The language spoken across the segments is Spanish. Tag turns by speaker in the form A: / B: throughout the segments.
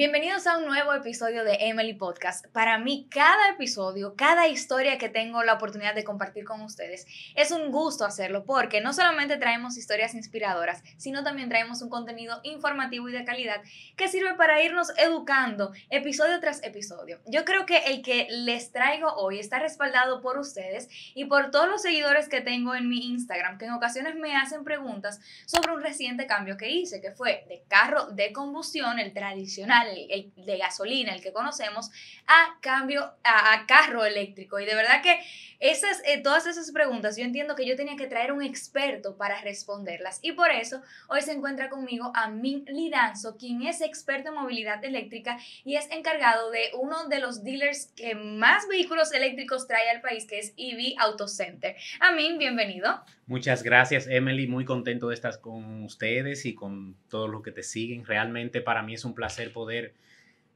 A: Bienvenidos a un nuevo episodio de Emily Podcast. Para mí, cada episodio, cada historia que tengo la oportunidad de compartir con ustedes, es un gusto hacerlo porque no solamente traemos historias inspiradoras, sino también traemos un contenido informativo y de calidad que sirve para irnos educando episodio tras episodio. Yo creo que el que les traigo hoy está respaldado por ustedes y por todos los seguidores que tengo en mi Instagram, que en ocasiones me hacen preguntas sobre un reciente cambio que hice, que fue de carro de combustión, el tradicional el, de gasolina, el que conocemos, a cambio a, carro eléctrico. Y de verdad que esas, eh, todas esas preguntas yo entiendo que yo tenía que traer un experto para responderlas. Y por eso hoy se encuentra conmigo Amin Lidanzo, quien es experto en movilidad eléctrica y es encargado de uno de los dealers que más vehículos eléctricos trae al país, que es EV Auto Center. Amin, bienvenido.
B: Muchas gracias, Emily. Muy contento de estar con ustedes y con todos los que te siguen. Realmente para mí es un placer poder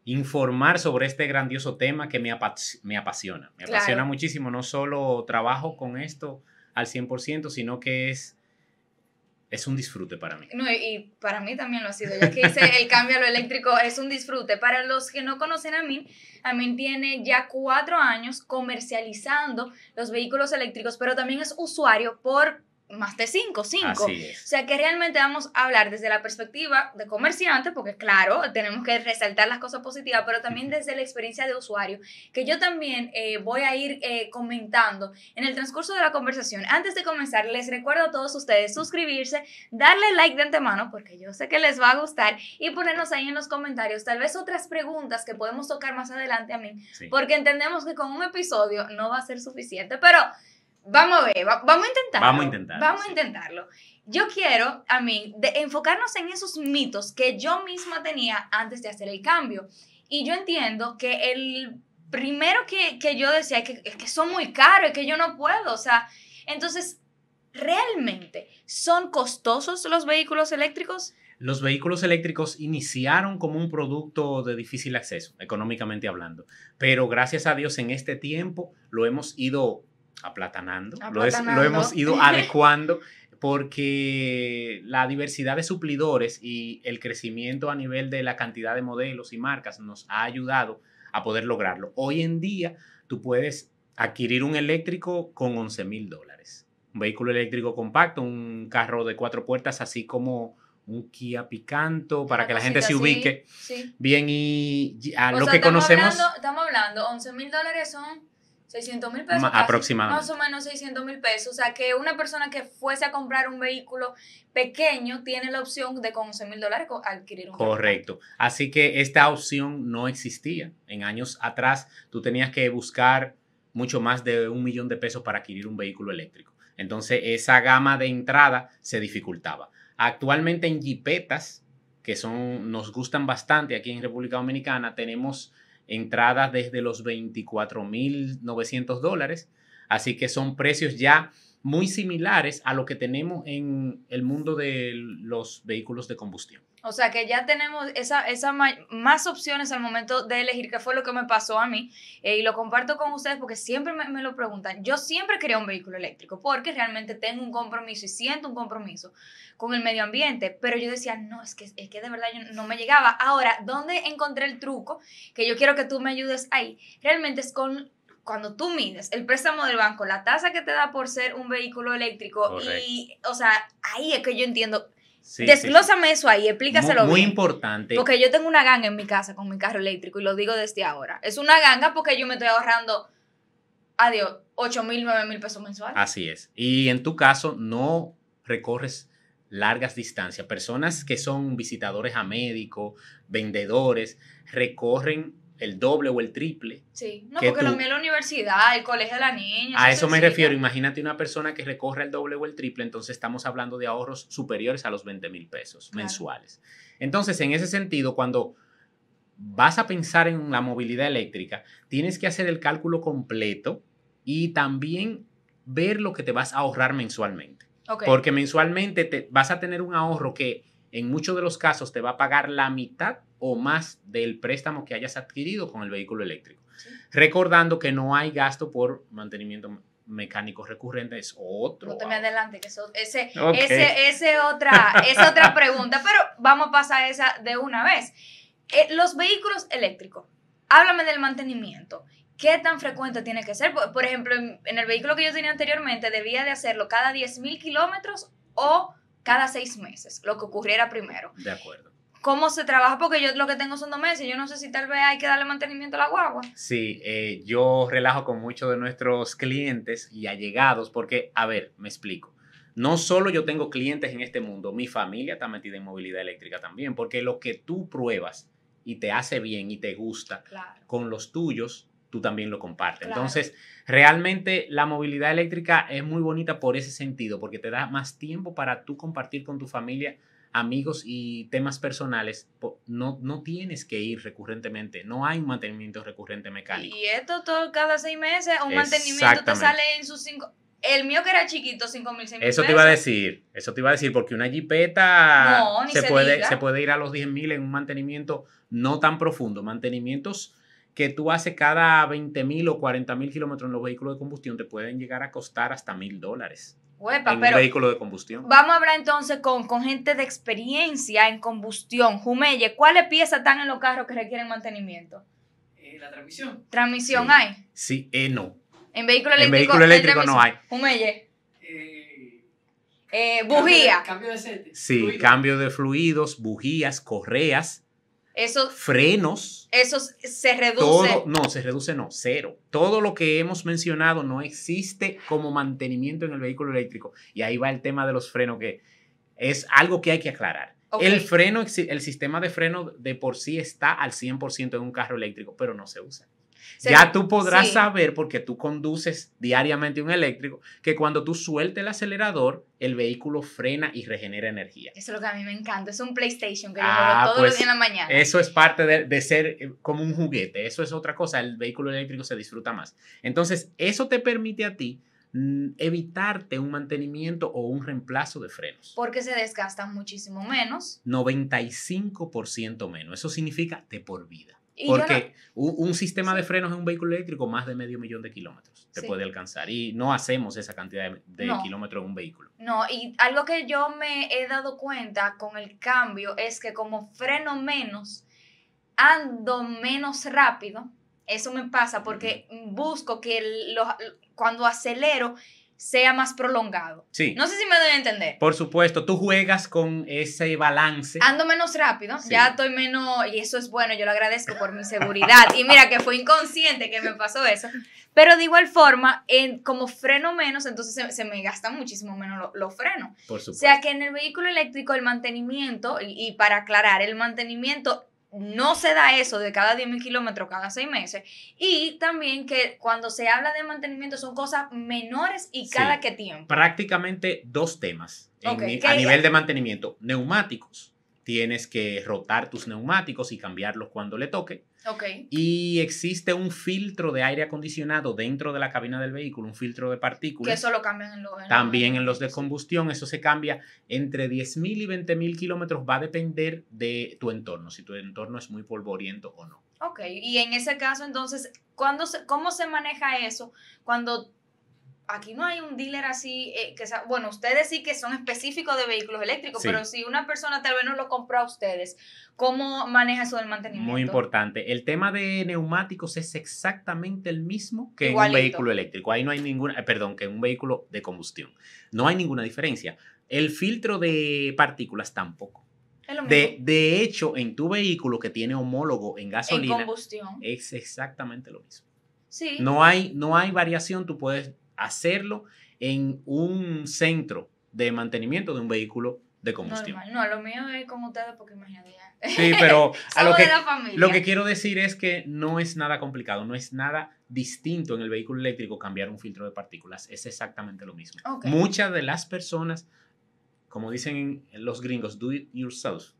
B: informar sobre este grandioso tema que me, me apasiona. Me apasiona muchísimo. No solo trabajo con esto al 100%, sino que es, es un disfrute para mí.
A: No, y para mí también lo ha sido. Ya que hice el cambio a lo eléctrico, es un disfrute. Para los que no conocen a mí, Amin tiene ya cuatro años comercializando los vehículos eléctricos, pero también es usuario por más de cinco, cinco. O sea que realmente vamos a hablar desde la perspectiva de comerciante, porque claro, tenemos que resaltar las cosas positivas, pero también desde la experiencia de usuario, que yo también eh, voy a ir eh, comentando en el transcurso de la conversación. Antes de comenzar, les recuerdo a todos ustedes suscribirse, darle like de antemano, porque yo sé que les va a gustar, y ponernos ahí en los comentarios tal vez otras preguntas que podemos tocar más adelante a mí, porque entendemos que con un episodio no va a ser suficiente, pero Vamos a ver, vamos a intentarlo.
B: Vamos a intentarlo.
A: Vamos a intentarlo. Yo quiero, a mí, enfocarnos en esos mitos que yo misma tenía antes de hacer el cambio. Y yo entiendo que el primero que, que yo decía es que, es que son muy caros, es que yo no puedo. O sea, entonces, ¿realmente son costosos los vehículos eléctricos?
B: Los vehículos eléctricos iniciaron como un producto de difícil acceso, económicamente hablando, pero gracias a Dios en este tiempo lo hemos ido aplatanando, Lo, hemos ido adecuando porque la diversidad de suplidores y el crecimiento a nivel de la cantidad de modelos y marcas nos ha ayudado a poder lograrlo. Hoy en día tú puedes adquirir un eléctrico con 11 mil dólares. Un vehículo eléctrico compacto, un carro de cuatro puertas, así como un Kia Picanto, para que la gente se ubique bien y a lo que conocemos.
A: estamos hablando, 11 mil dólares son 600 mil pesos.
B: aproximadamente.
A: Más o menos 600 mil pesos. O sea, que una persona que fuese a comprar un vehículo pequeño tiene la opción de con 11 mil dólares adquirir un
B: Correcto. Así que esta opción no existía. En años atrás tú tenías que buscar mucho más de un millón de pesos para adquirir un vehículo eléctrico. Entonces esa gama de entrada se dificultaba. Actualmente en Jeepetas, que son, nos gustan bastante aquí en República Dominicana, tenemos entradas desde los 24.900 dólares. Así que son precios ya muy similares a lo que tenemos en el mundo de los vehículos de combustión.
A: O sea que ya tenemos esa, esa más opciones al momento de elegir, qué fue lo que me pasó a mí. Eh, y lo comparto con ustedes porque siempre me, me, lo preguntan. Yo siempre quería un vehículo eléctrico porque realmente tengo un compromiso y siento un compromiso con el medio ambiente. Pero yo decía, no, es que, es que de verdad yo no me llegaba. Ahora, ¿dónde encontré el truco? Que yo quiero que tú me ayudes ahí. Realmente es con cuando tú mides el préstamo del banco, la tasa que te da por ser un vehículo eléctrico y, o sea, ahí es que yo entiendo, Desglósame eso ahí, explícaselo
B: muy, Muy importante.
A: Porque yo tengo una ganga en mi casa con mi carro eléctrico y lo digo desde ahora. Es una ganga porque yo me estoy ahorrando, adiós, 8 mil, 9 mil pesos mensuales.
B: Así es. Y en tu caso no recorres largas distancias. Personas que son visitadores a médicos, vendedores, recorren el doble o el triple.
A: Sí, no, porque lo mío es la universidad, el colegio de la niña.
B: A eso me refiero. Imagínate una persona que recorre el doble o el triple, entonces estamos hablando de ahorros superiores a los 20 mil pesos mensuales. Entonces, en ese sentido, cuando vas a pensar en la movilidad eléctrica, tienes que hacer el cálculo completo y también ver lo que te vas a ahorrar mensualmente. Porque mensualmente te, vas a tener un ahorro que en muchos de los casos te va a pagar la mitad o más del préstamo que hayas adquirido con el vehículo eléctrico. Recordando que no hay gasto por mantenimiento mecánico recurrente, es otro.
A: No te me adelante, que eso, ese, ese, ese otra, otra pregunta, pero vamos a pasar esa de una vez. eh, los vehículos eléctricos, háblame del mantenimiento. ¿Qué tan frecuente tiene que ser? Por, ejemplo, en, el vehículo que yo tenía anteriormente, debía de hacerlo cada 10.000 kilómetros o cada seis meses, lo que ocurriera primero.
B: De acuerdo.
A: ¿Cómo se trabaja? Porque yo lo que tengo son dos meses. Yo no sé si tal vez hay que darle mantenimiento a la guagua.
B: Sí, eh, yo relajo con muchos de nuestros clientes y allegados porque, a ver, me explico. No solo yo tengo clientes en este mundo, mi familia está metida en movilidad eléctrica también, porque lo que tú pruebas y te hace bien y te gusta con los tuyos, tú también lo compartes. Entonces, realmente la movilidad eléctrica es muy bonita por ese sentido, porque te da más tiempo para tú compartir con tu familia amigos y temas personales, no, no tienes que ir recurrentemente, no hay un mantenimiento recurrente mecánico.
A: Y esto todo cada seis meses, un mantenimiento te sale en sus cinco... El mío que era chiquito, cinco mil, seis
B: mil Eso te iba a decir, eso te iba a decir, porque una jipeta se, puede, se puede ir a los 10 mil en un mantenimiento no tan profundo, mantenimientos que tú haces cada 20 mil o 40 mil kilómetros en los vehículos de combustión te pueden llegar a costar hasta mil dólares. En un vehículo de combustión.
A: Vamos a hablar entonces con, con gente de experiencia en combustión. Jumelle, ¿cuáles piezas están en los carros que requieren mantenimiento?
C: Eh, la transmisión.
A: ¿Transmisión hay?
B: Sí, eh, no.
A: En vehículo eléctrico,
B: en vehículo eléctrico no hay.
A: Jumelle. Eh, eh, bujía.
C: Cambio de, cambio de
B: Sí, cambio de fluidos, bujías, correas
A: eso,
B: frenos.
A: Eso se reduce.
B: Todo, no, se reduce no, cero. Todo lo que hemos mencionado no existe como mantenimiento en el vehículo eléctrico. Y ahí va el tema de los frenos, que es algo que hay que aclarar. El freno, el sistema de freno de por sí está al 100% en un carro eléctrico, pero no se usa ya tú podrás saber, porque tú conduces diariamente un eléctrico, que cuando tú sueltes el acelerador, el vehículo frena y regenera energía.
A: Eso es lo que a mí me encanta. Es un PlayStation que yo ah, todos los pues, días en la mañana.
B: Eso es parte de, de, ser eh, como un juguete. Eso es otra cosa. El vehículo eléctrico se disfruta más. Entonces, eso te permite a ti mm, evitarte un mantenimiento o un reemplazo de frenos.
A: Porque se desgastan muchísimo menos.
B: 95% menos. Eso significa de por vida. Porque un, sistema de frenos en un vehículo eléctrico más de medio millón de kilómetros te puede alcanzar y no hacemos esa cantidad de, kilómetros en un vehículo.
A: No, y algo que yo me he dado cuenta con el cambio es que como freno menos, ando menos rápido. Eso me pasa porque busco que cuando acelero sea más prolongado.
B: Sí.
A: No sé si me doy a entender.
B: Por supuesto, tú juegas con ese balance.
A: Ando menos rápido, ya estoy menos, y eso es bueno, yo lo agradezco por mi seguridad. y mira que fue inconsciente que me pasó eso. Pero de igual forma, en, como freno menos, entonces se, me gastan muchísimo menos los frenos.
B: Por supuesto.
A: O sea que en el vehículo eléctrico el mantenimiento, y, y para aclarar, el mantenimiento no se da eso de cada 10.000 kilómetros cada seis meses. Y también que cuando se habla de mantenimiento son cosas menores y cada qué tiempo.
B: Prácticamente dos temas a nivel de mantenimiento. Neumáticos tienes que rotar tus neumáticos y cambiarlos cuando le toque.
A: Okay.
B: Y existe un filtro de aire acondicionado dentro de la cabina del vehículo, un filtro de partículas.
A: Que eso lo cambian en los...
B: También en los de combustión, eso se cambia entre 10.000 y 20.000 kilómetros, va a depender de tu entorno, si tu entorno es muy polvoriento o no.
A: Ok, y en ese caso entonces, ¿cuándo ¿cómo se maneja eso cuando aquí no hay un dealer así, eh, que bueno, ustedes sí que son específicos de vehículos eléctricos, pero si una persona tal vez no lo compró a ustedes, ¿cómo maneja eso del mantenimiento?
B: Muy importante. El tema de neumáticos es exactamente el mismo que en un vehículo eléctrico. Ahí no hay ninguna, eh, perdón, que en un vehículo de combustión. No hay ninguna diferencia. El filtro de partículas tampoco. De, de, hecho, en tu vehículo que tiene homólogo en gasolina, es exactamente lo mismo.
A: Sí.
B: No hay, no hay variación, tú puedes hacerlo en un centro de mantenimiento de un vehículo de combustión.
A: No, lo mío es con ustedes porque imagínate.
B: Sí, pero lo, que, lo que quiero decir es que no es nada complicado, no es nada distinto en el vehículo eléctrico cambiar un filtro de partículas, es exactamente lo mismo. Muchas de las personas, como dicen los gringos, do it yourself.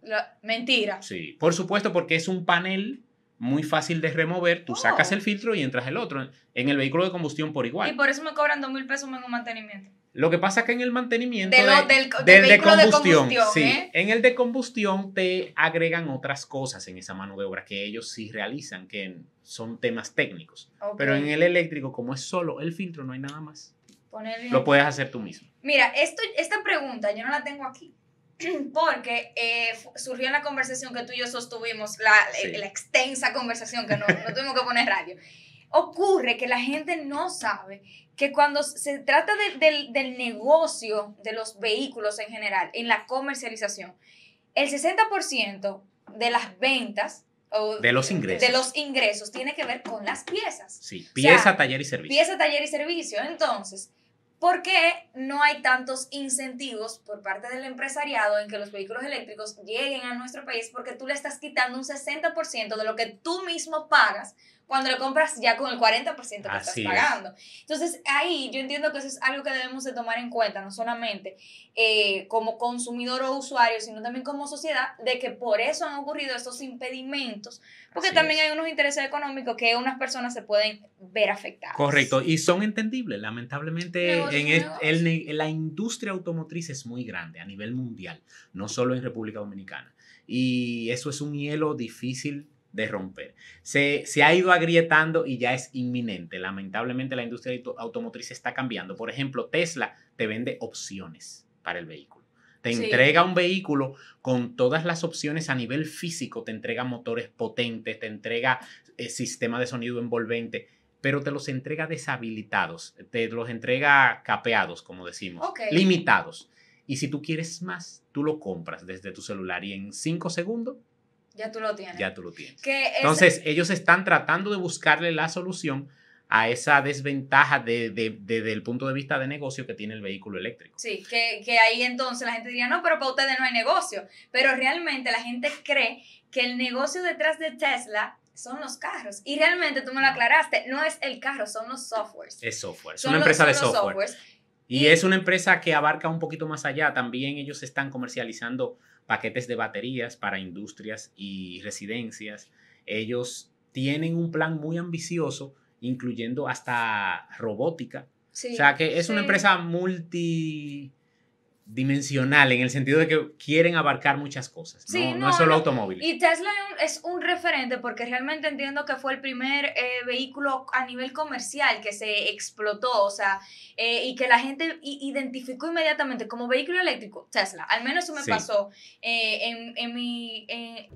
A: mentira.
B: Sí, por supuesto, porque es un panel muy fácil de remover, tú sacas oh. el filtro y entras el otro. En el vehículo de combustión por igual.
A: Y por eso me cobran dos mil pesos en un mantenimiento.
B: Lo que pasa es que en el mantenimiento
A: de del, de, combustión,
B: sí, ¿eh? en el de combustión te agregan otras cosas en esa mano de obra que ellos sí realizan, que son temas técnicos. Pero en el eléctrico, como es solo el filtro, no hay nada más. Lo puedes hacer tú mismo.
A: Mira, esto, esta pregunta yo no la tengo aquí, porque eh, surgió en la conversación que tú y yo sostuvimos, la, la extensa conversación que no, no tuvimos que poner radio. Ocurre que la gente no sabe que cuando se trata del, del negocio de los vehículos en general, en la comercialización, el 60% de las ventas o
B: de los ingresos.
A: De los ingresos tiene que ver con las piezas.
B: Sí, pieza, taller y servicio.
A: Pieza, taller y servicio. Entonces, ¿por qué no hay tantos incentivos por parte del empresariado en que los vehículos eléctricos lleguen a nuestro país? Porque tú le estás quitando un 60% de lo que tú mismo pagas cuando lo compras ya con el 40% que estás pagando. Entonces, ahí yo entiendo que eso es algo que debemos de tomar en cuenta, no solamente eh, como consumidor o usuario, sino también como sociedad, de que por eso han ocurrido estos impedimentos, porque también hay unos intereses económicos que unas personas se pueden ver afectadas.
B: Correcto, y son entendibles. Lamentablemente, en la industria automotriz es muy grande a nivel mundial, no solo en República Dominicana. Y eso es un hielo difícil de romper. Se, ha ido agrietando y ya es inminente. Lamentablemente la industria automotriz está cambiando. Por ejemplo, Tesla te vende opciones para el vehículo. Te entrega un vehículo con todas las opciones a nivel físico, te entrega motores potentes, te entrega eh, sistema de sonido envolvente, pero te los entrega deshabilitados, te los entrega capeados, como decimos, limitados. Y si tú quieres más, tú lo compras desde tu celular y en cinco segundos
A: ya tú lo tienes.
B: Ya tú lo tienes. Entonces, ellos están tratando de buscarle la solución a esa desventaja de, desde el punto de vista de negocio que tiene el vehículo eléctrico.
A: Sí, que, que ahí entonces la gente diría, no, pero para ustedes no hay negocio. Pero realmente la gente cree que el negocio detrás de Tesla son los carros. Y realmente tú me lo aclaraste, no es el carro, son los softwares.
B: Es software, es una empresa de software. Y, es una empresa que abarca un poquito más allá. También ellos están comercializando paquetes de baterías para industrias y residencias. Ellos tienen un plan muy ambicioso, incluyendo hasta robótica. o sea que es una empresa multi dimensional en el sentido de que quieren abarcar muchas cosas, no, no, es solo automóvil.
A: Y Tesla es un referente porque realmente entiendo que fue el primer eh, vehículo a nivel comercial que se explotó, o sea, eh, y que la gente identificó inmediatamente como vehículo eléctrico, Tesla. Al menos eso me pasó eh, en, en, mi,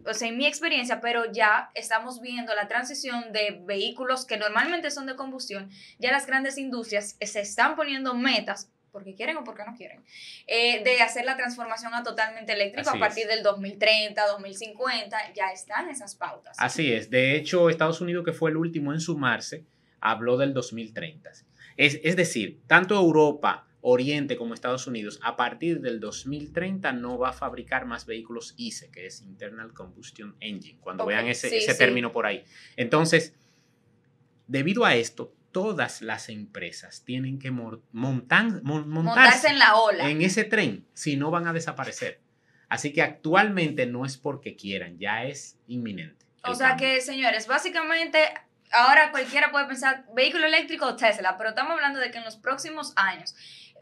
A: o sea, en mi experiencia, pero ya estamos viendo la transición de vehículos que normalmente son de combustión, ya las grandes industrias se están poniendo metas porque quieren o porque no quieren, eh, de hacer la transformación a totalmente eléctrico a partir del 2030, 2050, ya están esas pautas.
B: Así es, de hecho Estados Unidos, que fue el último en sumarse, habló del 2030. Es, es decir, tanto Europa, Oriente como Estados Unidos, a partir del 2030 no va a fabricar más vehículos ICE, que es Internal Combustion Engine, cuando vean ese, ese término por ahí. Entonces, debido a esto, todas las empresas tienen que montar, montarse,
A: en la ola.
B: En ese tren, si no van a desaparecer. Así que actualmente no es porque quieran, ya es inminente.
A: O sea que, señores, básicamente ahora cualquiera puede pensar vehículo eléctrico o Tesla, pero estamos hablando de que en los próximos años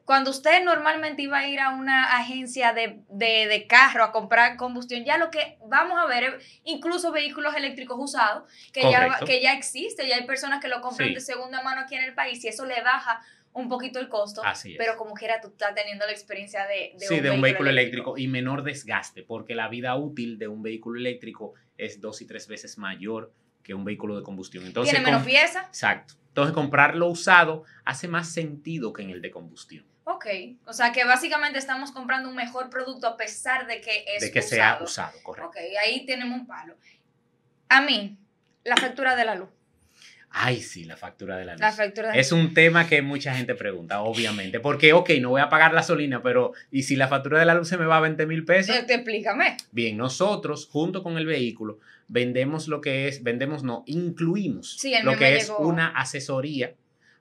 A: cuando usted normalmente iba a ir a una agencia de, de, carro a comprar combustión, ya lo que vamos a ver es incluso vehículos eléctricos usados, que, ya, que ya existe, ya hay personas que lo compran de segunda mano aquí en el país y eso le baja un poquito el costo, pero como quiera tú estás teniendo la experiencia de,
B: de, un, de un, vehículo, eléctrico. y menor desgaste, porque la vida útil de un vehículo eléctrico es dos y tres veces mayor que un vehículo de combustión. Entonces,
A: Tiene menos pieza.
B: Exacto. Entonces comprarlo usado hace más sentido que en el de combustión.
A: Ok, o sea que básicamente estamos comprando un mejor producto a pesar de que es
B: De que sea usado, correcto.
A: Ok, ahí tenemos un palo. A mí, la factura de la luz.
B: Ay, sí, la factura de la luz.
A: La factura
B: es un tema que mucha gente pregunta, obviamente. Porque, ok, no voy a pagar gasolina, pero ¿y si la factura de la luz se me va a 20 mil pesos?
A: Eh, te explícame.
B: Bien, nosotros, junto con el vehículo, vendemos lo que es, vendemos no, incluimos lo que es una asesoría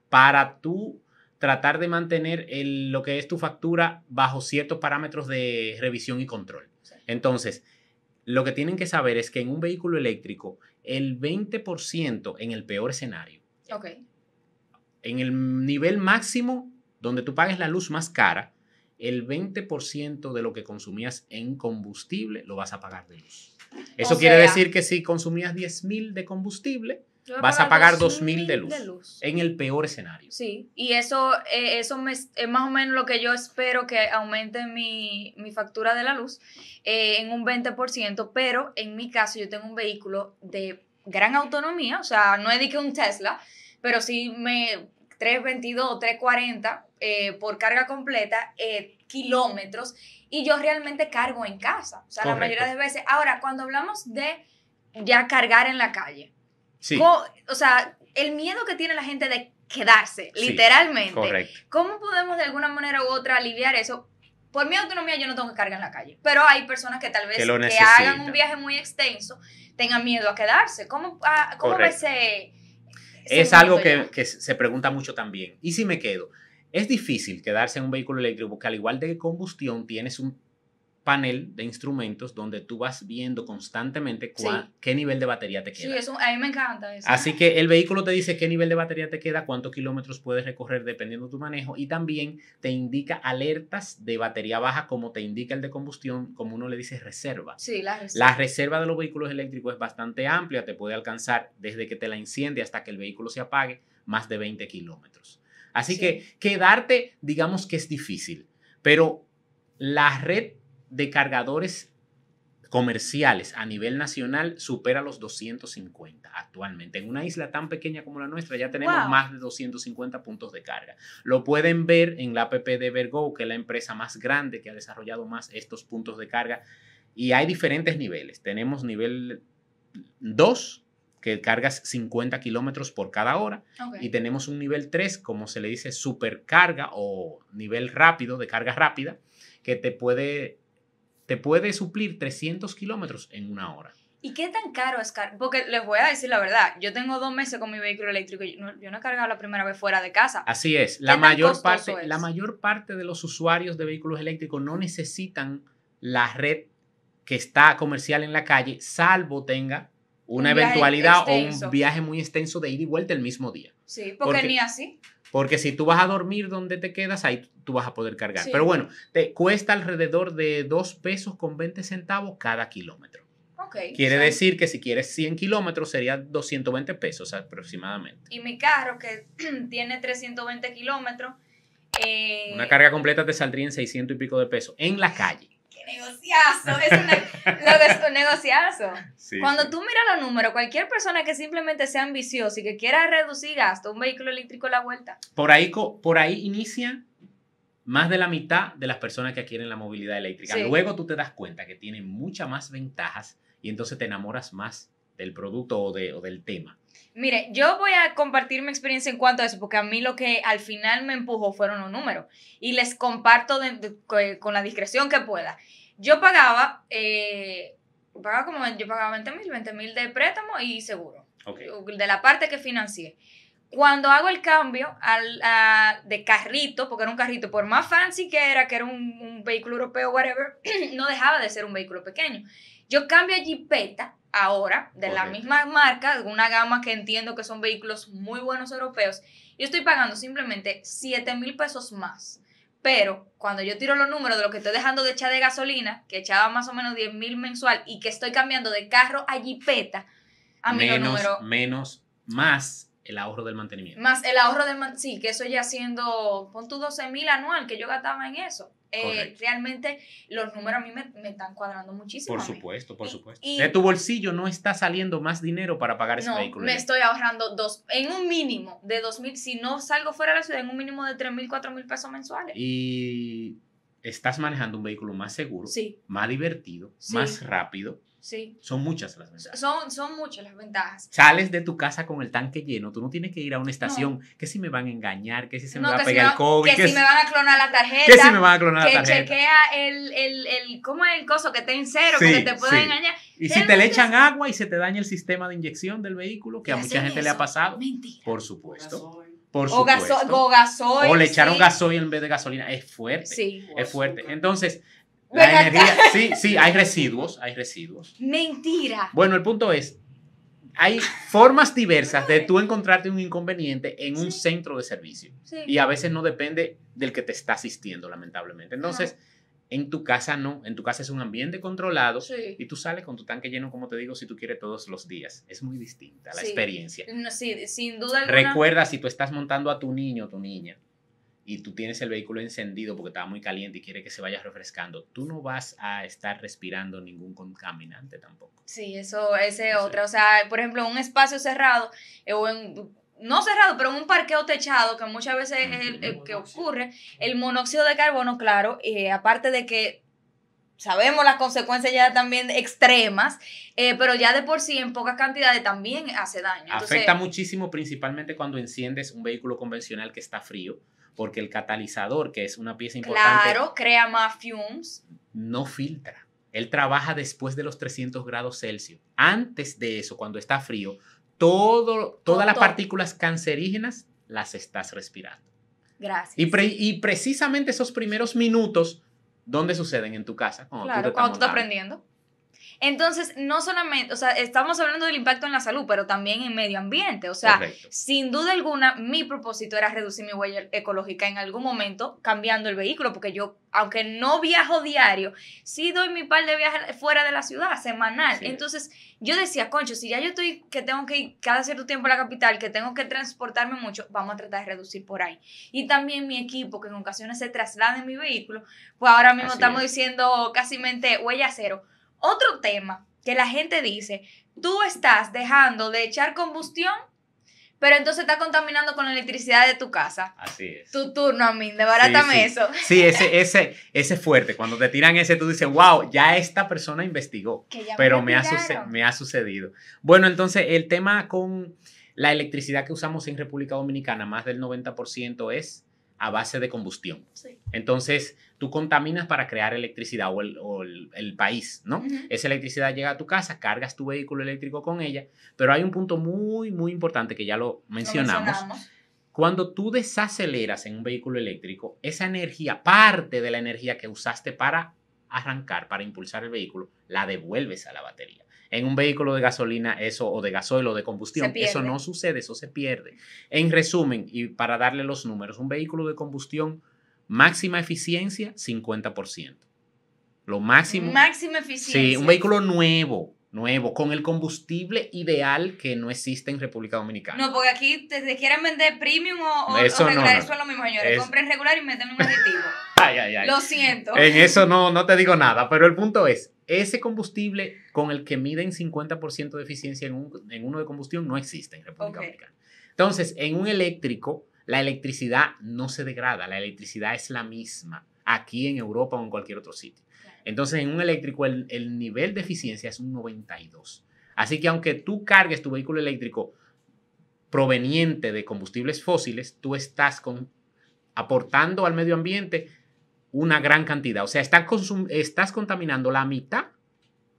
B: para tú tratar de mantener lo que es tu factura bajo ciertos parámetros de revisión y control. Entonces, lo que tienen que saber es que en un vehículo eléctrico, el 20% en el peor escenario, en el nivel máximo donde tú pagues la luz más cara, el 20% de lo que consumías en combustible lo vas a pagar de luz. Eso quiere decir que si consumías 10 mil de combustible, vas a pagar 2.000 de de luz, en el peor escenario.
A: Sí, y eso, eh, eso me, es más o menos lo que yo espero que aumente mi, mi factura de la luz eh, en un 20%, pero en mi caso yo tengo un vehículo de gran autonomía, o sea, no es de que un Tesla, pero sí me 322 340 eh, por carga completa, eh, kilómetros, y yo realmente cargo en casa, o sea, la mayoría de veces. Ahora, cuando hablamos de ya cargar en la calle, sí. o sea, el miedo que tiene la gente de quedarse, literalmente, correcto. ¿cómo podemos de alguna manera u otra aliviar eso? Por mi autonomía yo no tengo que cargar en la calle, pero hay personas que tal vez que, hagan un viaje muy extenso tengan miedo a quedarse. ¿Cómo, ah, cómo ese,
B: Es algo que, que se pregunta mucho también. ¿Y si me quedo? Es difícil quedarse en un vehículo eléctrico porque al igual de combustión tienes un panel de instrumentos donde tú vas viendo constantemente qué nivel de batería te queda.
A: Sí, eso, a mí me encanta eso.
B: Así que el vehículo te dice qué nivel de batería te queda, cuántos kilómetros puedes recorrer dependiendo de tu manejo y también te indica alertas de batería baja como te indica el de combustión, como uno le dice reserva.
A: Sí, la reserva.
B: La reserva de los vehículos eléctricos es bastante amplia, te puede alcanzar desde que te la enciende hasta que el vehículo se apague más de 20 kilómetros. Así que quedarte, digamos que es difícil, pero la red de cargadores comerciales a nivel nacional supera los 250 actualmente. En una isla tan pequeña como la nuestra ya tenemos más de 250 puntos de carga. Lo pueden ver en la app de Vergo, que es la empresa más grande que ha desarrollado más estos puntos de carga. Y hay diferentes niveles. Tenemos nivel 2, que cargas 50 kilómetros por cada hora. Y tenemos un nivel 3, como se le dice, supercarga o nivel rápido, de carga rápida, que te puede te puede suplir 300 kilómetros en una hora.
A: ¿Y qué tan caro es caro? Porque les voy a decir la verdad, yo tengo dos meses con mi vehículo eléctrico y yo no, he cargado la primera vez fuera de casa.
B: Así es, la mayor, parte, la mayor parte de los usuarios de vehículos eléctricos no necesitan la red que está comercial en la calle, salvo tenga una eventualidad o un viaje muy extenso de ir y vuelta el mismo día.
A: Sí, porque, ni así.
B: Porque si tú vas a dormir donde te quedas, ahí tú vas a poder cargar. Pero bueno, te cuesta alrededor de 2 pesos con 20 centavos cada kilómetro. Okay, Quiere decir que si quieres 100 kilómetros sería 220 pesos aproximadamente.
A: Y mi carro que tiene 320 kilómetros. Eh,
B: Una carga completa te saldría en 600 y pico de pesos en la calle
A: negociazo, es un, negociazo. Cuando tú miras los números, cualquier persona que simplemente sea ambiciosa y que quiera reducir gasto, un vehículo eléctrico a la vuelta.
B: Por ahí, por ahí inicia más de la mitad de las personas que adquieren la movilidad eléctrica. Luego tú te das cuenta que tiene muchas más ventajas y entonces te enamoras más del producto o, de, o del tema.
A: Mire, yo voy a compartir mi experiencia en cuanto a eso, porque a mí lo que al final me empujó fueron los números. Y les comparto con la discreción que pueda. Yo pagaba, eh, pagaba como, yo pagaba 20 mil, 20 mil de préstamo y seguro. De la parte que financié. Cuando hago el cambio al, de carrito, porque era un carrito, por más fancy que era, que era un, un vehículo europeo, whatever, no dejaba de ser un vehículo pequeño. Yo cambio a Jeepeta ahora, de la misma marca, de una gama que entiendo que son vehículos muy buenos europeos, yo estoy pagando simplemente 7 mil pesos más. Pero cuando yo tiro los números de lo que estoy dejando de echar de gasolina, que echaba más o menos 10 mil mensual y que estoy cambiando de carro a jipeta, a mí
B: menos,
A: los números...
B: Menos, más el ahorro del mantenimiento.
A: Más el ahorro del mantenimiento, sí, que eso ya siendo, pon tu 12 mil anual que yo gastaba en eso. Eh, realmente los números a mí me, están cuadrando muchísimo.
B: Por supuesto, por supuesto. de tu bolsillo no está saliendo más dinero para pagar ese vehículo.
A: Me estoy ahorrando dos, en un mínimo de dos mil, si no salgo fuera de la ciudad, en un mínimo de tres mil, cuatro mil pesos mensuales.
B: Y estás manejando un vehículo más seguro, más divertido, más rápido
A: Sí.
B: Son muchas las ventajas.
A: Son, son muchas las ventajas.
B: Sales de tu casa con el tanque lleno, tú no tienes que ir a una estación, que si me van a engañar, que si se me va a pegar el COVID.
A: Que, si me van a clonar la tarjeta.
B: Que si me van a clonar la tarjeta.
A: Que chequea el, el, el, ¿cómo es el coso? Que esté en cero, que te pueden engañar.
B: Y si te le echan agua y se te daña el sistema de inyección del vehículo, que a mucha gente le ha pasado.
A: Mentira.
B: Por supuesto. Por supuesto.
A: O, gasoil.
B: O le echaron gasoil en vez de gasolina. Es fuerte. Sí. Es fuerte. Entonces, la energía, sí, sí, hay residuos, hay residuos.
A: Mentira.
B: Bueno, el punto es, hay formas diversas de tú encontrarte un inconveniente en un centro de servicio. Y a veces no depende del que te está asistiendo, lamentablemente. Entonces, En tu casa no, en tu casa es un ambiente controlado y tú sales con tu tanque lleno, como te digo, si tú quieres todos los días. Es muy distinta la experiencia.
A: sí, sin duda alguna.
B: Recuerda, si tú estás montando a tu niño o tu niña y tú tienes el vehículo encendido porque estaba muy caliente y quiere que se vaya refrescando, tú no vas a estar respirando ningún contaminante tampoco.
A: Sí, eso, ese es otra. O sea, por ejemplo, un espacio cerrado eh, o en no cerrado, pero en un parqueo techado, que muchas veces es el, que ocurre, el monóxido de carbono, claro, eh, aparte de que sabemos las consecuencias ya también extremas, eh, pero ya de por sí en pocas cantidades también hace daño.
B: Afecta muchísimo, principalmente cuando enciendes un vehículo convencional que está frío, porque el catalizador, que es una pieza importante.
A: Claro, crea más fumes.
B: No filtra. Él trabaja después de los 300 grados Celsius. Antes de eso, cuando está frío, todo, todas las partículas cancerígenas las estás respirando.
A: Gracias.
B: Y, y, precisamente esos primeros minutos, ¿dónde suceden? En tu casa.
A: Cuando claro, cuando tú estás aprendiendo. Entonces, no solamente, o sea, estamos hablando del impacto en la salud, pero también en medio ambiente. O sea, sin duda alguna, mi propósito era reducir mi huella ecológica en algún momento cambiando el vehículo, porque yo, aunque no viajo diario, sí doy mi par de viajes fuera de la ciudad, semanal. Entonces, yo decía, concho, si ya yo estoy que tengo que ir cada cierto tiempo a la capital, que tengo que transportarme mucho, vamos a tratar de reducir por ahí. Y también mi equipo, que en ocasiones se traslada en mi vehículo, pues ahora mismo estamos diciendo casi huella cero otro tema que la gente dice, tú estás dejando de echar combustión, pero entonces estás contaminando con la electricidad de tu casa.
B: Así es.
A: Tu turno, a mí, debarátame eso.
B: Sí, ese, ese, ese fuerte. Cuando te tiran ese, tú dices, wow, ya esta persona investigó. pero me, ha me ha sucedido. Bueno, entonces el tema con la electricidad que usamos en República Dominicana, más del 90% es a base de combustión. Entonces, tú contaminas para crear electricidad o el, país, ¿no? Esa electricidad llega a tu casa, cargas tu vehículo eléctrico con ella, pero hay un punto muy, muy importante que ya lo mencionamos. Cuando tú desaceleras en un vehículo eléctrico, esa energía, parte de la energía que usaste para arrancar, para impulsar el vehículo, la devuelves a la batería. En un vehículo de gasolina, eso, o de gasoil o de combustión, eso no sucede, eso se pierde. En resumen, y para darle los números, un vehículo de combustión, máxima eficiencia, 50%. Lo máximo.
A: Máxima eficiencia.
B: Sí, un vehículo nuevo, nuevo, con el combustible ideal que no existe en República Dominicana.
A: No, porque aquí te, quieren vender premium o, regular, eso es lo mismo, señores. Compren regular y meten un aditivo.
B: ay, ay, ay.
A: Lo siento.
B: En eso no, no te digo nada, pero el punto es, ese combustible con el que miden 50% de eficiencia en, uno de combustión no existe en República Dominicana. Entonces, en un eléctrico, la electricidad no se degrada, la electricidad es la misma aquí en Europa o en cualquier otro sitio. Entonces, en un eléctrico, el, nivel de eficiencia es un 92. Así que aunque tú cargues tu vehículo eléctrico proveniente de combustibles fósiles, tú estás aportando al medio ambiente una gran cantidad. O sea, estás, estás contaminando la mitad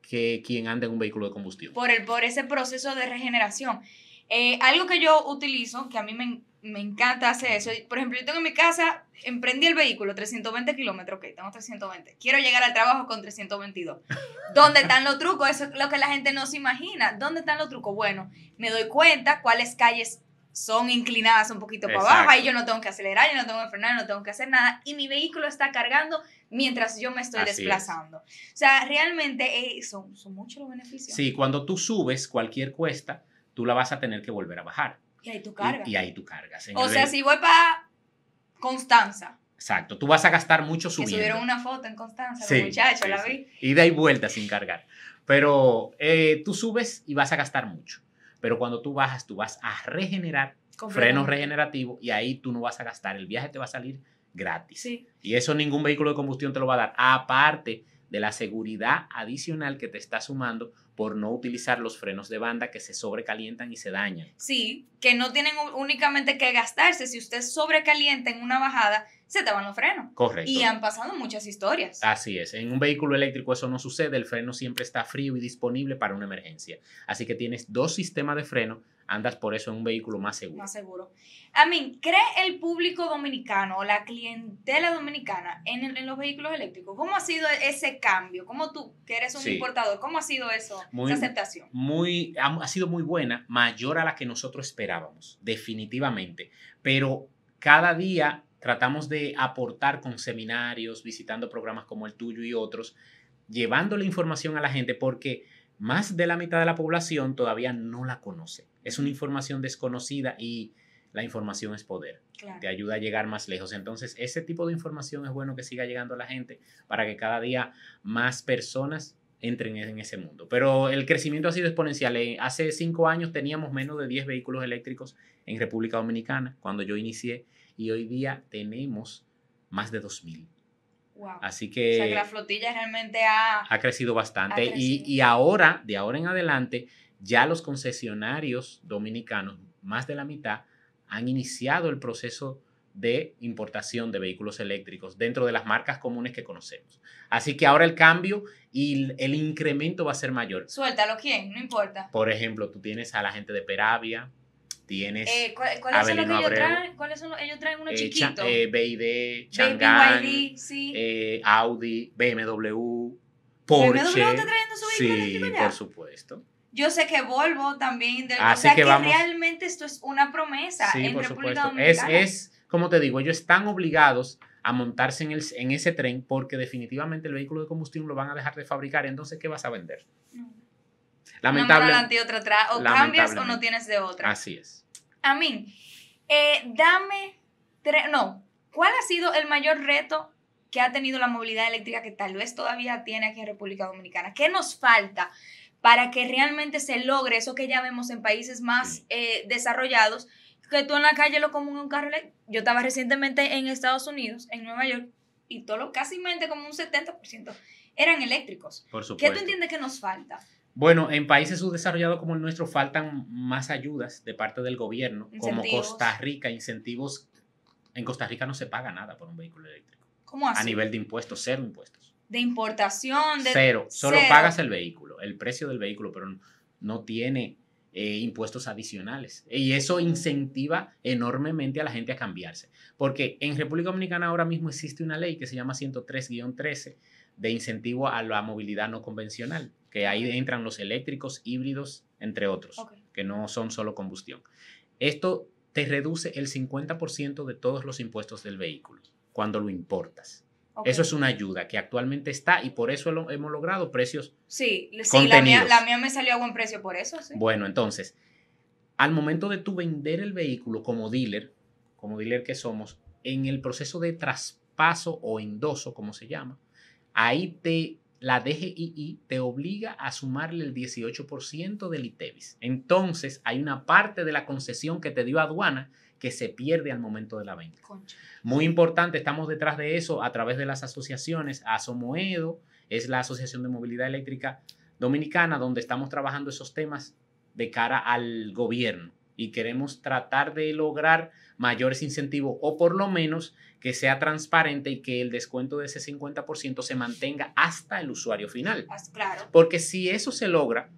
B: que quien anda en un vehículo de combustión.
A: Por, el, por ese proceso de regeneración. Eh, algo que yo utilizo, que a mí me, me, encanta hacer eso, por ejemplo, yo tengo en mi casa, emprendí el vehículo, 320 kilómetros, ok, tengo 320, quiero llegar al trabajo con 322. ¿Dónde están los trucos? Eso es lo que la gente no se imagina. ¿Dónde están los trucos? Bueno, me doy cuenta cuáles calles son inclinadas un poquito para abajo, ahí yo no tengo que acelerar, yo no tengo que frenar, no tengo que hacer nada, y mi vehículo está cargando mientras yo me estoy desplazando. O sea, realmente eh, son, son muchos los beneficios.
B: Sí, cuando tú subes cualquier cuesta, tú la vas a tener que volver a bajar.
A: Y ahí tú cargas.
B: Y, ahí tú cargas.
A: o sea, si voy para Constanza.
B: Exacto, tú vas a gastar mucho subiendo.
A: Que subieron una foto en Constanza, sí, muchachos, la vi.
B: Ida y vuelta sin cargar. Pero eh, tú subes y vas a gastar mucho. Pero cuando tú bajas, tú vas a regenerar frenos regenerativos y ahí tú no vas a gastar. El viaje te va a salir gratis. Y eso ningún vehículo de combustión te lo va a dar. Aparte de la seguridad adicional que te está sumando por no utilizar los frenos de banda que se sobrecalientan y se dañan.
A: Sí, que no tienen únicamente que gastarse. Si usted sobrecalienta en una bajada, se te van los frenos.
B: Correcto.
A: Y han pasado muchas historias.
B: Así es. En un vehículo eléctrico eso no sucede. El freno siempre está frío y disponible para una emergencia. Así que tienes dos sistemas de freno andas por eso en un vehículo más seguro.
A: Más seguro. A mí, ¿cree el público dominicano o la clientela dominicana en, los vehículos eléctricos? ¿Cómo ha sido ese cambio? ¿Cómo tú, que eres un importador, cómo ha sido eso, esa aceptación?
B: Muy, ha, sido muy buena, mayor a la que nosotros esperábamos, definitivamente. Pero cada día tratamos de aportar con seminarios, visitando programas como el tuyo y otros, llevando la información a la gente porque más de la mitad de la población todavía no la conoce. Es una información desconocida y la información es poder. Te ayuda a llegar más lejos. Entonces, ese tipo de información es bueno que siga llegando a la gente para que cada día más personas entren en ese mundo. Pero el crecimiento ha sido exponencial. Eh, hace cinco años teníamos menos de 10 vehículos eléctricos en República Dominicana cuando yo inicié y hoy día tenemos más de 2.000. Así que...
A: O sea, que la flotilla realmente ha...
B: Ha crecido bastante. Y, y ahora, de ahora en adelante, ya los concesionarios dominicanos, más de la mitad, han iniciado el proceso de importación de vehículos eléctricos dentro de las marcas comunes que conocemos. Así que ahora el cambio y el incremento va a ser mayor.
A: Suéltalo, ¿quién? No importa.
B: Por ejemplo, tú tienes a la gente de Peravia, tienes
A: eh, ¿cuáles, son los que ellos traen? ¿Cuáles son los? Ellos traen unos eh, chiquitos.
B: eh, BID, Chang'an, sí. eh, Audi, BMW, Porsche. ¿BMW
A: está trayendo su vehículo
B: Sí, por supuesto.
A: Yo sé que Volvo también. De, o sea que, realmente esto es una promesa
B: sí,
A: en
B: por
A: República
B: supuesto.
A: Dominicana.
B: Es, es, como te digo, ellos están obligados a montarse en, el, en ese tren porque definitivamente el vehículo de combustión lo van a dejar de fabricar. Entonces, ¿qué vas a vender?
A: No.
B: Lamentable,
A: Una y otra atrás. O cambias o no tienes de otra.
B: Así es.
A: A mí, eh, dame, no, ¿cuál ha sido el mayor reto que ha tenido la movilidad eléctrica que tal vez todavía tiene aquí en República Dominicana? ¿Qué nos falta para que realmente se logre eso que ya vemos en países más eh, desarrollados? Que tú en la calle lo común un carro eléctrico. Yo estaba recientemente en Estados Unidos, en Nueva York, y todo lo, casi como un 70% eran eléctricos.
B: Por supuesto.
A: ¿Qué tú entiendes que nos falta?
B: Bueno, en países subdesarrollados como el nuestro faltan más ayudas de parte del gobierno,
A: incentivos.
B: como Costa Rica, incentivos. En Costa Rica no se paga nada por un vehículo eléctrico.
A: ¿Cómo así?
B: A nivel de impuestos, cero impuestos.
A: De importación, de...
B: Cero, solo
A: cero.
B: pagas el vehículo, el precio del vehículo, pero no tiene eh, impuestos adicionales. Y eso incentiva enormemente a la gente a cambiarse. Porque en República Dominicana ahora mismo existe una ley que se llama 103-13 de incentivo a la movilidad no convencional, que ahí entran los eléctricos, híbridos, entre otros, que no son solo combustión. Esto te reduce el 50% de todos los impuestos del vehículo cuando lo importas. Eso es una ayuda que actualmente está y por eso lo- hemos logrado precios
A: Sí, sí la, mía,
B: contenidos.
A: la mía me salió a buen precio por eso, sí.
B: bueno, entonces, al momento de tú vender el vehículo como dealer, como dealer que somos, en el proceso de traspaso o endoso, como se llama, ahí te, la DGII te obliga a sumarle el 18% del ITEVIS. Entonces, hay una parte de la concesión que te dio aduana que se pierde al momento de la venta.
A: Concha.
B: Muy importante, estamos detrás de eso a través de las asociaciones. ASOMOEDO es la Asociación de Movilidad Eléctrica Dominicana, donde estamos trabajando esos temas de cara al gobierno y queremos tratar de lograr mayores incentivos o por lo menos que sea transparente y que el descuento de ese 50% se mantenga hasta el usuario final.
A: Claro.
B: Porque si eso se logra,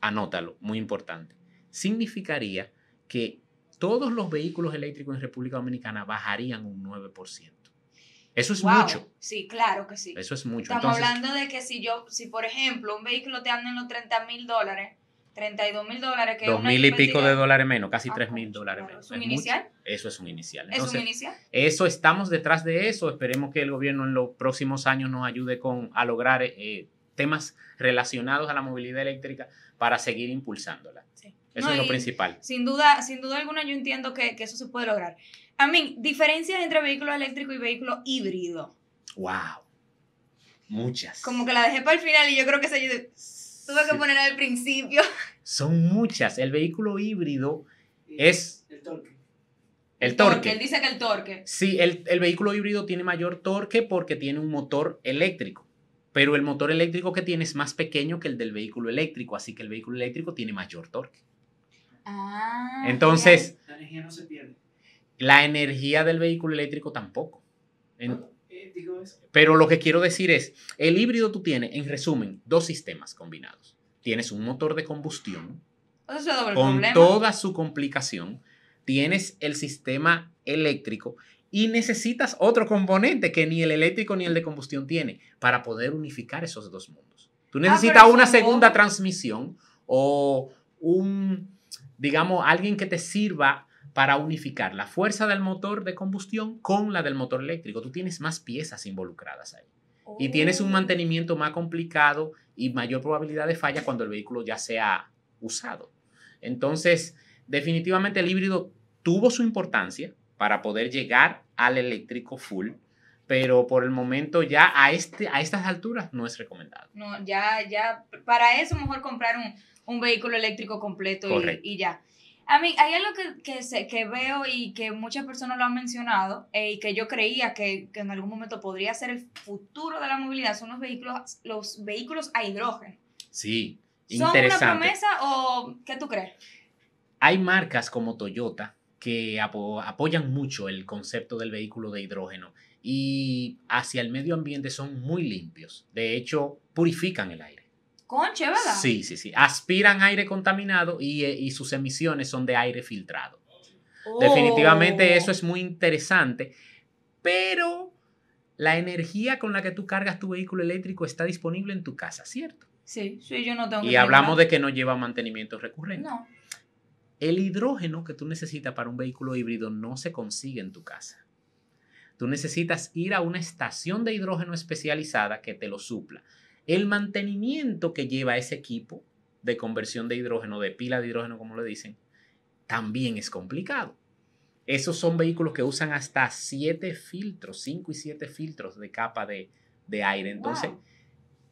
B: anótalo, muy importante, significaría que todos los vehículos eléctricos en República Dominicana bajarían un 9%. Eso es
A: Wow.
B: mucho,
A: Sí, claro que sí.
B: eso es mucho.
A: Estamos
B: Entonces,
A: hablando de que si yo, si por ejemplo un vehículo te anda en los 30 mil dólares, 32 mil dólares, que
B: dos mil y pico de dólares menos, casi
A: Ah,
B: tres mil dólares menos.
A: ¿Es un
B: mucho.
A: inicial?
B: Eso es un inicial.
A: ¿Es un inicial?
B: Eso estamos detrás de eso. Esperemos que el gobierno en los próximos años nos ayude con, a lograr eh, temas relacionados a la movilidad eléctrica para seguir impulsándola.
A: Sí.
B: Eso
A: No,
B: es lo principal.
A: Sin duda, sin duda alguna yo entiendo que, que eso se puede lograr. A mí, diferencias entre vehículo eléctrico y vehículo híbrido.
B: ¡Wow! Muchas.
A: Como que la dejé para el final y yo creo que se tuve que poner al principio.
B: Son muchas. El vehículo híbrido es
C: El torque.
B: el
A: Él
B: torque.
A: dice que el torque.
B: Sí, el, el vehículo híbrido tiene mayor torque porque tiene un motor eléctrico. Pero el motor eléctrico que tiene es más pequeño que el del vehículo eléctrico, así que el vehículo eléctrico tiene mayor torque.
A: Ah.
B: Entonces,
C: La energía no se pierde.
B: la energía del vehículo eléctrico tampoco. En-
C: digo eso.
B: pero lo que quiero decir es, el híbrido tú tienes, en resumen, dos sistemas combinados. Tienes un motor de combustión con
A: problema.
B: toda su complicación, tienes el sistema eléctrico y necesitas otro componente que ni el eléctrico ni el de combustión tiene para poder unificar esos dos mundos. Tú necesitas
A: pero
B: una segunda transmisión o un, digamos, alguien que te sirva para unificar la fuerza del motor de combustión con la del motor eléctrico. Tú tienes más piezas involucradas ahí. Y tienes un oh. mantenimiento más complicado y mayor probabilidad de falla cuando el vehículo ya sea usado. Entonces, definitivamente el híbrido tuvo su importancia para poder llegar al eléctrico full, pero por el momento ya a, este, a estas alturas no es recomendado.
A: No, ya, ya, para eso mejor comprar un, un vehículo eléctrico completo y, y, ya. A mí, hay algo que, que, que, veo y que muchas personas lo han mencionado eh, y que yo creía que, que, en algún momento podría ser el futuro de la movilidad, son los vehículos, los vehículos a hidrógeno.
B: Sí,
A: ¿Son una promesa o qué tú crees?
B: Hay marcas como Toyota que apoyan mucho el concepto del vehículo de hidrógeno y hacia el medio ambiente son muy limpios. De hecho, purifican el aire.
A: Conche, ¿verdad?
B: Sí, sí, sí. Aspiran aire contaminado y, eh, y sus emisiones son de aire filtrado. Definitivamente oh. eso es muy interesante, pero la energía con la que tú cargas tu vehículo eléctrico está disponible en tu casa, ¿cierto?
A: Sí, sí, yo no tengo.
B: Y hablamos de que no lleva mantenimiento recurrente. No. El hidrógeno que tú necesitas para un vehículo híbrido no se consigue en tu casa. Tú necesitas ir a una estación de hidrógeno especializada que te lo supla. El mantenimiento que lleva ese equipo de conversión de hidrógeno, de pila de hidrógeno, como le dicen, también es complicado. Esos son vehículos que usan hasta siete filtros, cinco y siete filtros de capa de, aire. Entonces,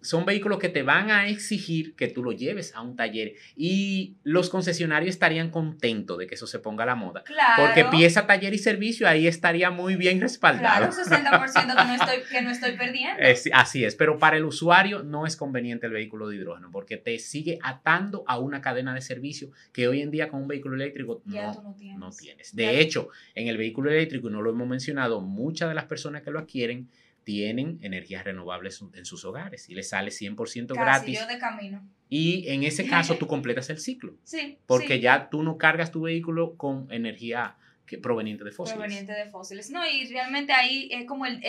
B: son vehículos que te van a exigir que tú lo lleves a un taller y los concesionarios estarían contentos de que eso se ponga a la moda. Claro. Porque pieza, taller y servicio ahí estaría muy bien respaldado.
A: Claro, 60% que no estoy, que no estoy perdiendo.
B: así es, pero para el usuario no es conveniente el vehículo de hidrógeno porque te sigue atando a una cadena de servicio que hoy en día con un vehículo eléctrico no, no, tienes. De hecho, en el vehículo eléctrico, y no lo hemos mencionado, muchas de las personas que lo adquieren tienen energías renovables en sus hogares y les sale 100% gratis.
A: Yo de camino.
B: Y en ese caso tú completas el ciclo. Sí. Porque ya tú no cargas tu vehículo con energía que, proveniente de fósiles.
A: Proveniente de fósiles. No, y realmente ahí es como el,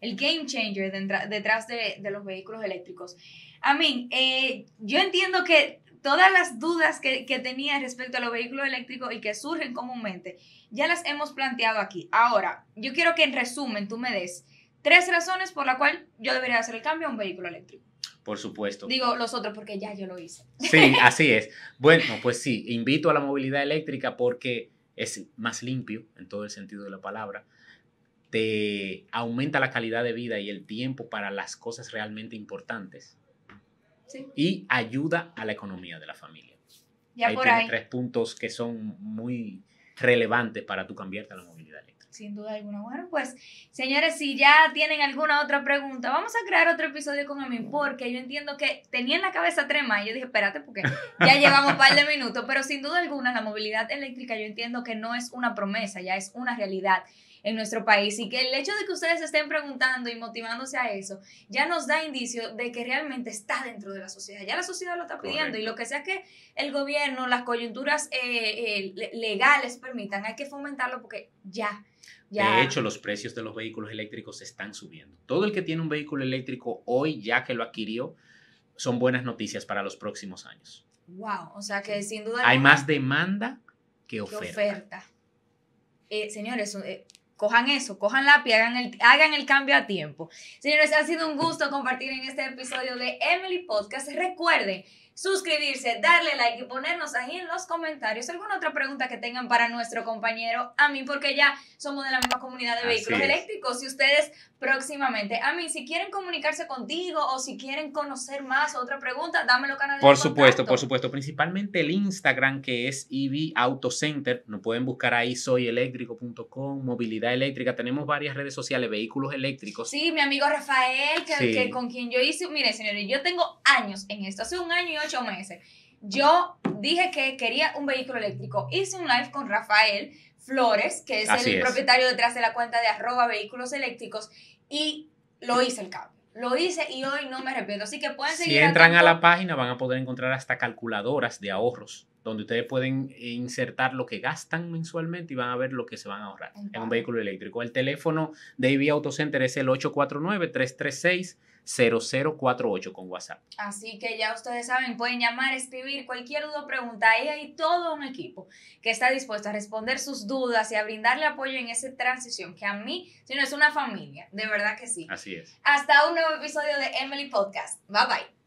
A: game changer detrás de, los vehículos eléctricos. A mí, eh, yo entiendo que todas las dudas que, que tenía respecto a los vehículos eléctricos y que surgen comúnmente, ya las hemos planteado aquí. Ahora, yo quiero que en resumen tú me des Tres razones por la cual yo debería hacer el cambio a un vehículo eléctrico.
B: Por supuesto.
A: Digo los otros porque ya yo lo hice.
B: Sí, así es. Bueno, pues sí, invito a la movilidad eléctrica porque es más limpio en todo el sentido de la palabra. Te aumenta la calidad de vida y el tiempo para las cosas realmente importantes. Sí. Y ayuda a la economía de la familia. Ya ahí por ahí. tres puntos que son muy relevantes para tu cambiarte a la movilidad
A: sin duda alguna. Bueno, pues, señores, si ya tienen alguna otra pregunta, vamos a crear otro episodio con Ami, porque yo entiendo que tenía en la cabeza trema y yo dije, espérate, porque ya llevamos un par de minutos, pero sin duda alguna la movilidad eléctrica yo entiendo que no es una promesa, ya es una realidad en nuestro país. Y que el hecho de que ustedes estén preguntando y motivándose a eso ya nos da indicio de que realmente está dentro de la sociedad, ya la sociedad lo está pidiendo. Y lo que sea que el gobierno, las coyunturas eh, eh, legales permitan, hay que fomentarlo porque ya
B: de hecho, los precios de los vehículos eléctricos están subiendo. Todo el que tiene un vehículo eléctrico hoy, ya que lo adquirió, son buenas noticias para los próximos años.
A: Wow, o sea que sin duda.
B: Hay más demanda que oferta.
A: Eh, señores, eh, cojan eso, cojan la y hagan el, hagan el cambio a tiempo. Señores, ha sido un gusto compartir en este episodio de Emily Podcast. Recuerden suscribirse, darle like y ponernos ahí en los comentarios. Alguna otra pregunta que tengan para nuestro compañero a mí, porque ya somos de la misma comunidad de vehículos eléctricos. Y ustedes próximamente. A mí, si quieren comunicarse contigo o si quieren conocer más otra pregunta, dámelo canal.
B: Por supuesto, por supuesto, principalmente el Instagram que es EV Auto Center, nos pueden buscar ahí soyeléctrico.com, movilidad eléctrica, tenemos varias redes sociales, vehículos eléctricos.
A: Sí, mi amigo Rafael, que, con quien yo hice, mire señores, yo tengo años en esto, hace un año y meses. Yo dije que quería un vehículo eléctrico. Hice un live con Rafael Flores, que es el propietario detrás de la cuenta de arroba vehículos eléctricos, y lo hice el cambio. Lo hice y hoy no me arrepiento. Así que pueden seguir.
B: Si entran a la página van a poder encontrar hasta calculadoras de ahorros, donde ustedes pueden insertar lo que gastan mensualmente y van a ver lo que se van a ahorrar en un vehículo eléctrico. El teléfono de EV Auto Center es el 849 336 0048 con WhatsApp.
A: Así que ya ustedes saben, pueden llamar, escribir cualquier duda o pregunta. Ahí hay todo un equipo que está dispuesto a responder sus dudas y a brindarle apoyo en esa transición que a mí, si no es una familia, de verdad que sí.
B: Así es.
A: Hasta un nuevo episodio de Emily Podcast. Bye bye.